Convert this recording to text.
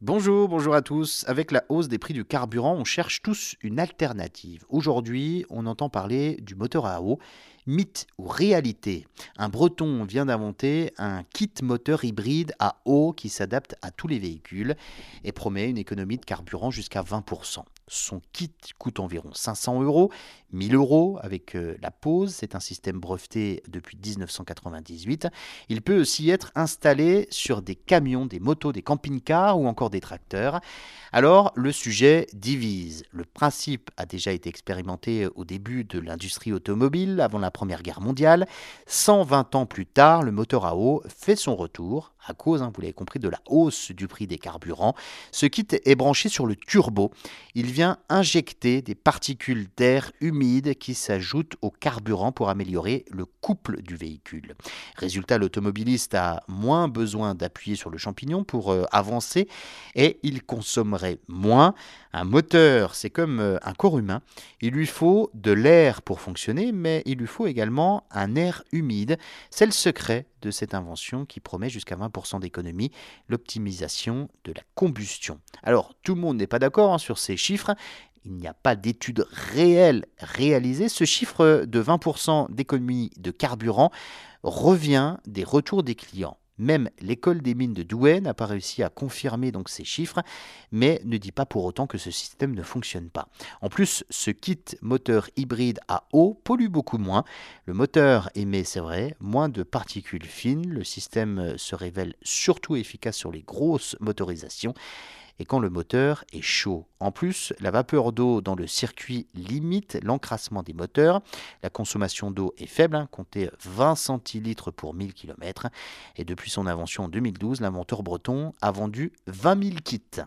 Bonjour, bonjour à tous. Avec la hausse des prix du carburant, on cherche tous une alternative. Aujourd'hui, on entend parler du moteur à eau. Mythe ou réalité Un breton vient d'inventer un kit moteur hybride à eau qui s'adapte à tous les véhicules et promet une économie de carburant jusqu'à 20%. Son kit coûte environ 500 euros, 1000 euros avec euh, la pause. C'est un système breveté depuis 1998. Il peut aussi être installé sur des camions, des motos, des camping-cars ou encore des tracteurs. Alors, le sujet divise. Le principe a déjà été expérimenté au début de l'industrie automobile, avant la Première Guerre mondiale. 120 ans plus tard, le moteur à eau fait son retour, à cause, hein, vous l'avez compris, de la hausse du prix des carburants. Ce kit est branché sur le turbo. Il vient injecter des particules d'air humide qui s'ajoutent au carburant pour améliorer le couple du véhicule. Résultat, l'automobiliste a moins besoin d'appuyer sur le champignon pour euh, avancer et il consomme moins. Un moteur, c'est comme euh, un corps humain. Il lui faut de l'air pour fonctionner, mais il lui faut également un air humide. C'est le secret de cette invention qui promet jusqu'à 20% d'économie, l'optimisation de la combustion. Alors, tout le monde n'est pas d'accord hein, sur ces chiffres. Il n'y a pas d'études réelles réalisées. Ce chiffre de 20% d'économie de carburant revient des retours des clients. Même l'école des mines de Douai n'a pas réussi à confirmer donc ces chiffres, mais ne dit pas pour autant que ce système ne fonctionne pas. En plus, ce kit moteur hybride à eau pollue beaucoup moins. Le moteur émet, c'est vrai, moins de particules fines. Le système se révèle surtout efficace sur les grosses motorisations et quand le moteur est chaud. En plus, la vapeur d'eau dans le circuit limite l'encrassement des moteurs. La consommation d'eau est faible, hein, comptez 20 centilitres pour 1000 km. Et depuis son invention en 2012, l'inventeur breton a vendu 20 000 kits.